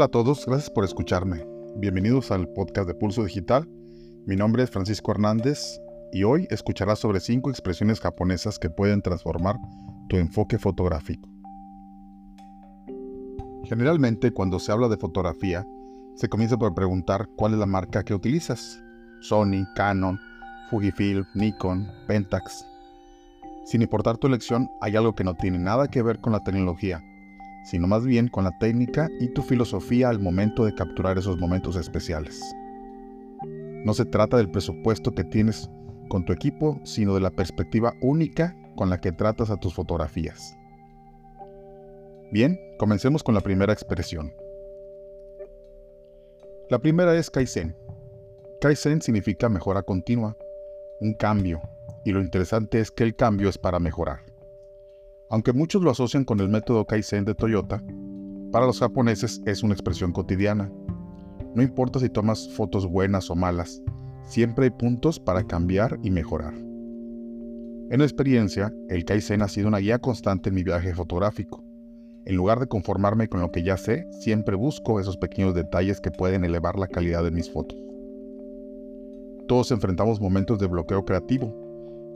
Hola a todos, gracias por escucharme. Bienvenidos al podcast de Pulso Digital. Mi nombre es Francisco Hernández y hoy escucharás sobre cinco expresiones japonesas que pueden transformar tu enfoque fotográfico. Generalmente cuando se habla de fotografía, se comienza por preguntar cuál es la marca que utilizas. Sony, Canon, Fujifilm, Nikon, Pentax. Sin importar tu elección, hay algo que no tiene nada que ver con la tecnología, sino más bien con la técnica y tu filosofía al momento de capturar esos momentos especiales. No se trata del presupuesto que tienes con tu equipo, sino de la perspectiva única con la que tratas a tus fotografías. Bien, comencemos con la primera expresión. La primera es Kaizen. Kaizen significa mejora continua, un cambio, y lo interesante es que el cambio es para mejorar. Aunque muchos lo asocian con el método Kaizen de Toyota, para los japoneses es una expresión cotidiana. No importa si tomas fotos buenas o malas, siempre hay puntos para cambiar y mejorar. En experiencia, el Kaizen ha sido una guía constante en mi viaje fotográfico. En lugar de conformarme con lo que ya sé, siempre busco esos pequeños detalles que pueden elevar la calidad de mis fotos. Todos enfrentamos momentos de bloqueo creativo,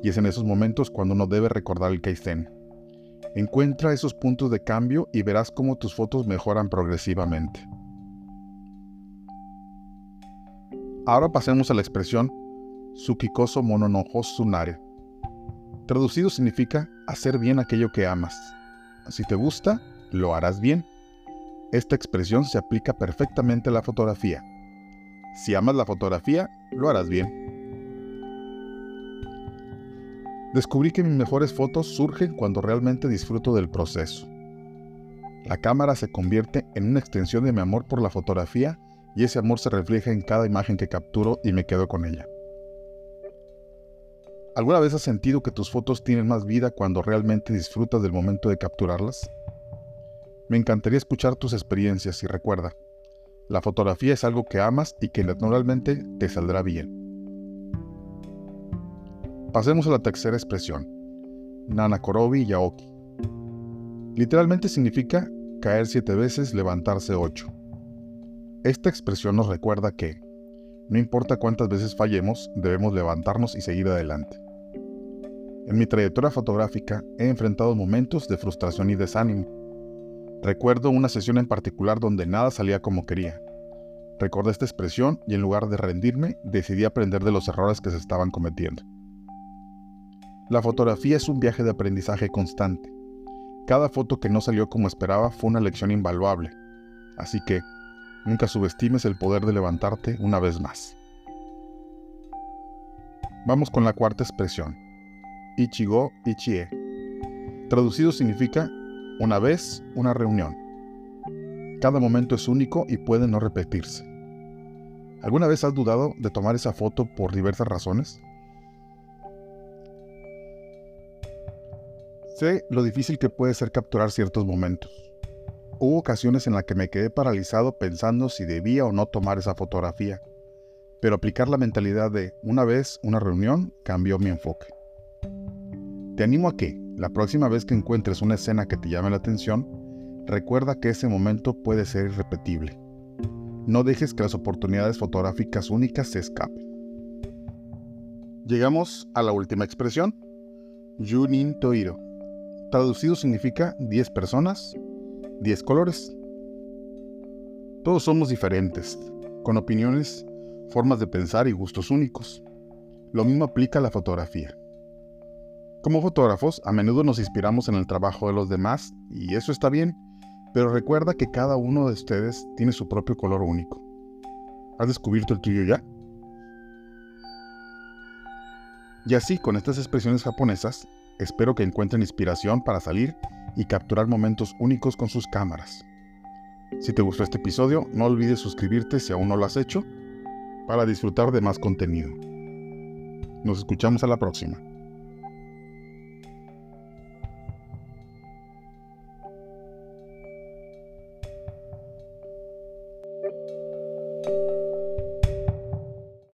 y es en esos momentos cuando uno debe recordar el Kaizen, Encuentra esos puntos de cambio y verás cómo tus fotos mejoran progresivamente. Ahora pasemos a la expresión Tsukikoso mononojo sunare. Traducido significa hacer bien aquello que amas. Si te gusta, lo harás bien. Esta expresión se aplica perfectamente a la fotografía. Si amas la fotografía, lo harás bien. Descubrí que mis mejores fotos surgen cuando realmente disfruto del proceso. La cámara se convierte en una extensión de mi amor por la fotografía y ese amor se refleja en cada imagen que capturo y me quedo con ella. ¿Alguna vez has sentido que tus fotos tienen más vida cuando realmente disfrutas del momento de capturarlas? Me encantaría escuchar tus experiencias y recuerda, la fotografía es algo que amas y que naturalmente te saldrá bien. Pasemos a la tercera expresión, Nanakorobi Yaoki. Literalmente significa caer siete veces, levantarse ocho. Esta expresión nos recuerda que, no importa cuántas veces fallemos, debemos levantarnos y seguir adelante. En mi trayectoria fotográfica he enfrentado momentos de frustración y desánimo. Recuerdo una sesión en particular donde nada salía como quería. Recordé esta expresión y en lugar de rendirme, decidí aprender de los errores que se estaban cometiendo. La fotografía es un viaje de aprendizaje constante. Cada foto que no salió como esperaba fue una lección invaluable. Así que, nunca subestimes el poder de levantarte una vez más. Vamos con la cuarta expresión. Ichigo Ichie. Traducido significa una vez, una reunión. Cada momento es único y puede no repetirse. ¿Alguna vez has dudado de tomar esa foto por diversas razones? Sé lo difícil que puede ser capturar ciertos momentos. Hubo ocasiones en las que me quedé paralizado pensando si debía o no tomar esa fotografía, pero aplicar la mentalidad de una vez una reunión cambió mi enfoque. Te animo a que, la próxima vez que encuentres una escena que te llame la atención, recuerda que ese momento puede ser irrepetible. No dejes que las oportunidades fotográficas únicas se escapen. Llegamos a la última expresión, Junin Toiro traducido significa 10 personas, 10 colores. Todos somos diferentes, con opiniones, formas de pensar y gustos únicos. Lo mismo aplica a la fotografía. Como fotógrafos, a menudo nos inspiramos en el trabajo de los demás, y eso está bien, pero recuerda que cada uno de ustedes tiene su propio color único. ¿Has descubierto el tuyo ya? Y así, con estas expresiones japonesas, Espero que encuentren inspiración para salir y capturar momentos únicos con sus cámaras. Si te gustó este episodio, no olvides suscribirte si aún no lo has hecho para disfrutar de más contenido. Nos escuchamos a la próxima.